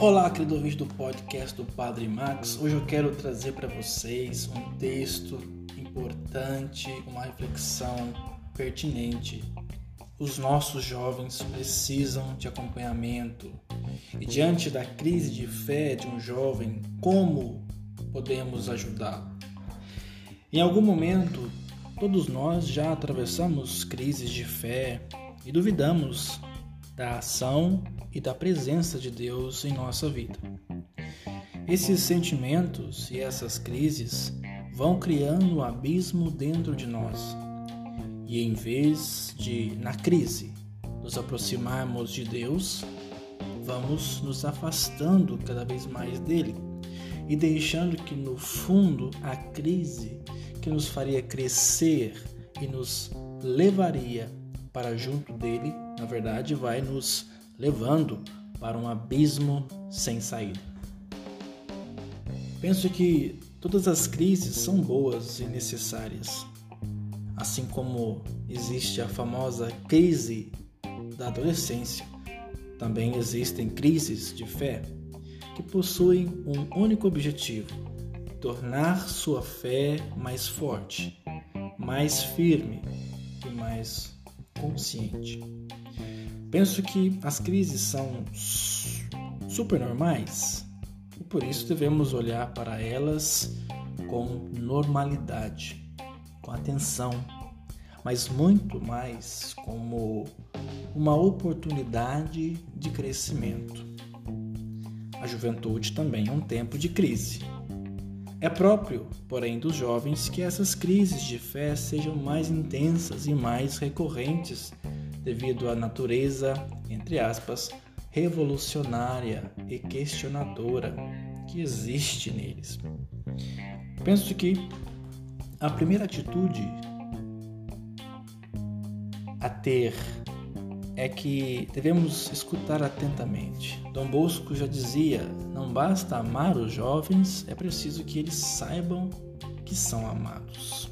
Olá, querido ouvinte do podcast do Padre Max. Hoje eu quero trazer para vocês um texto importante, uma reflexão pertinente. Os nossos jovens precisam de acompanhamento. E diante da crise de fé de um jovem, como podemos ajudá-lo? Em algum momento, todos nós já atravessamos crises de fé e duvidamos da ação e da presença de Deus em nossa vida. Esses sentimentos e essas crises vão criando um abismo dentro de nós. E em vez de, na crise, nos aproximarmos de Deus, vamos nos afastando cada vez mais dele e deixando que no fundo a crise que nos faria crescer e nos levaria para junto dele, na verdade, vai nos levando para um abismo sem saída. Penso que todas as crises são boas e necessárias. Assim como existe a famosa crise da adolescência, também existem crises de fé que possuem um único objetivo: tornar sua fé mais forte, mais firme e mais consciente. Penso que as crises são super normais e por isso devemos olhar para elas com normalidade, com atenção, mas muito mais como uma oportunidade de crescimento. A juventude também é um tempo de crise. É próprio, porém, dos jovens que essas crises de fé sejam mais intensas e mais recorrentes devido à natureza, entre aspas, revolucionária e questionadora que existe neles. Penso que a primeira atitude a ter é que devemos escutar atentamente. Dom Bosco já dizia: não basta amar os jovens, é preciso que eles saibam que são amados.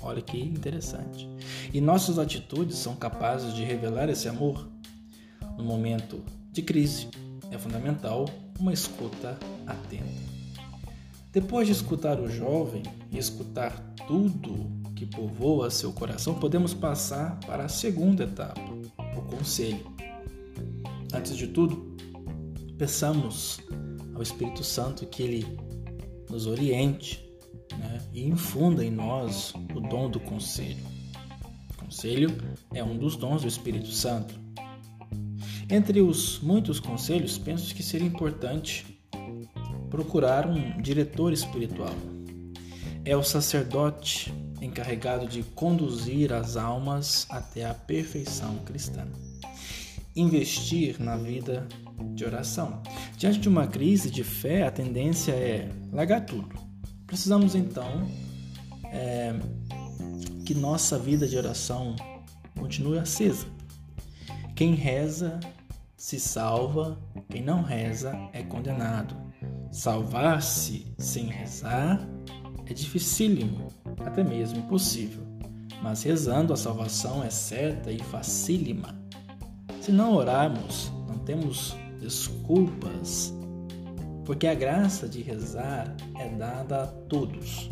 Olha que interessante. E nossas atitudes são capazes de revelar esse amor. No momento de crise, é fundamental uma escuta atenta. Depois de escutar o jovem e escutar tudo que povoa seu coração, podemos passar para a segunda etapa, o conselho. Antes de tudo, peçamos ao Espírito Santo que ele nos oriente né, e infunda em nós o dom do conselho. O conselho é um dos dons do Espírito Santo. Entre os muitos conselhos, penso que seria importante procurar um diretor espiritual. É o sacerdote encarregado de conduzir as almas até a perfeição cristã. Investir na vida de oração. Diante de uma crise de fé, a tendência é largar tudo Precisamos então é, que nossa vida de oração continue acesa. Quem reza se salva, quem não reza é condenado. Salvar-se sem rezar é dificílimo, até mesmo impossível. Mas rezando a salvação é certa e facílima. Se não orarmos, não temos desculpas porque a graça de rezar é dada a todos.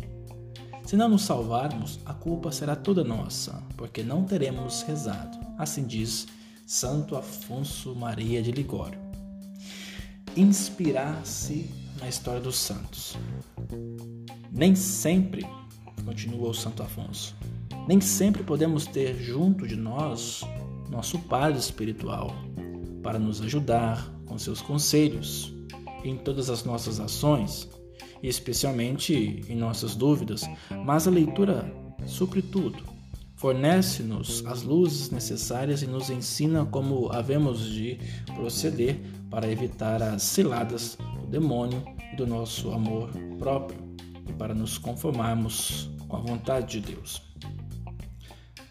Se não nos salvarmos, a culpa será toda nossa, porque não teremos rezado. Assim diz Santo Afonso Maria de Ligório. Inspirar-se na história dos santos. Nem sempre, continua o Santo Afonso, nem sempre podemos ter junto de nós nosso Padre espiritual para nos ajudar com seus conselhos, em todas as nossas ações, e especialmente em nossas dúvidas, mas a leitura supre tudo. Fornece-nos as luzes necessárias e nos ensina como havemos de proceder para evitar as ciladas do demônio e do nosso amor próprio e para nos conformarmos com a vontade de Deus.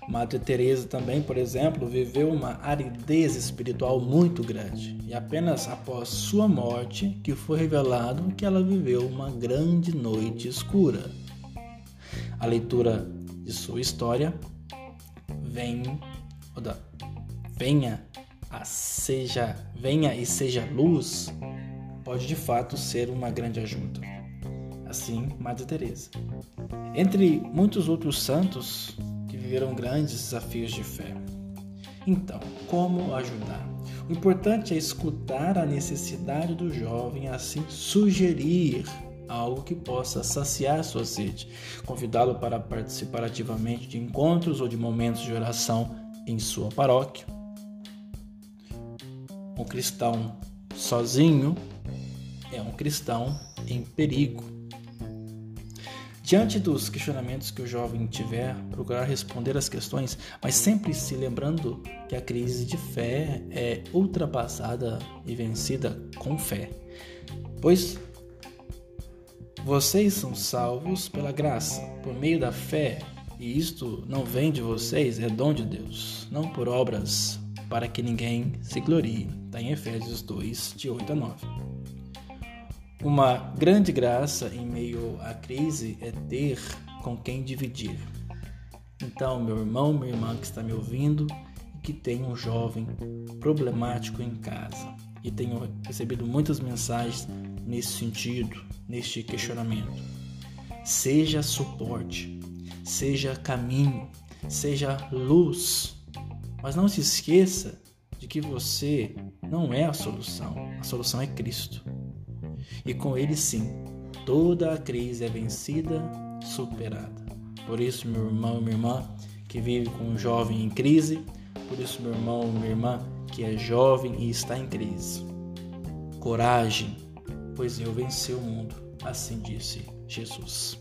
Madre Teresa também, por exemplo, viveu uma aridez espiritual muito grande, e apenas após sua morte que foi revelado que ela viveu uma grande noite escura. A leitura de sua história vem, venha a seja, venha e seja luz, pode de fato ser uma grande ajuda. Assim, Madre Teresa. Entre muitos outros santos que viveram grandes desafios de fé. Então, como ajudar? O importante é escutar a necessidade do jovem, assim sugerir algo que possa saciar sua sede, convidá-lo para participar ativamente de encontros ou de momentos de oração em sua paróquia. Um cristão sozinho é um cristão em perigo. Diante dos questionamentos que o jovem tiver, procurar responder as questões, mas sempre se lembrando que a crise de fé é ultrapassada e vencida com fé. Pois vocês são salvos pela graça, por meio da fé, e isto não vem de vocês, é dom de Deus, não por obras, para que ninguém se glorie. Está em Efésios 2, de 8 a 9. Uma grande graça em meio à crise é ter com quem dividir. Então, meu irmão, minha irmã que está me ouvindo e que tem um jovem problemático em casa, e tenho recebido muitas mensagens nesse sentido, neste questionamento. Seja suporte, seja caminho, seja luz, mas não se esqueça de que você não é a solução, a solução é Cristo e com ele sim, toda a crise é vencida, superada. Por isso, meu irmão e minha irmã que vive com um jovem em crise, por isso, meu irmão e minha irmã que é jovem e está em crise. Coragem, pois eu venci o mundo, assim disse Jesus.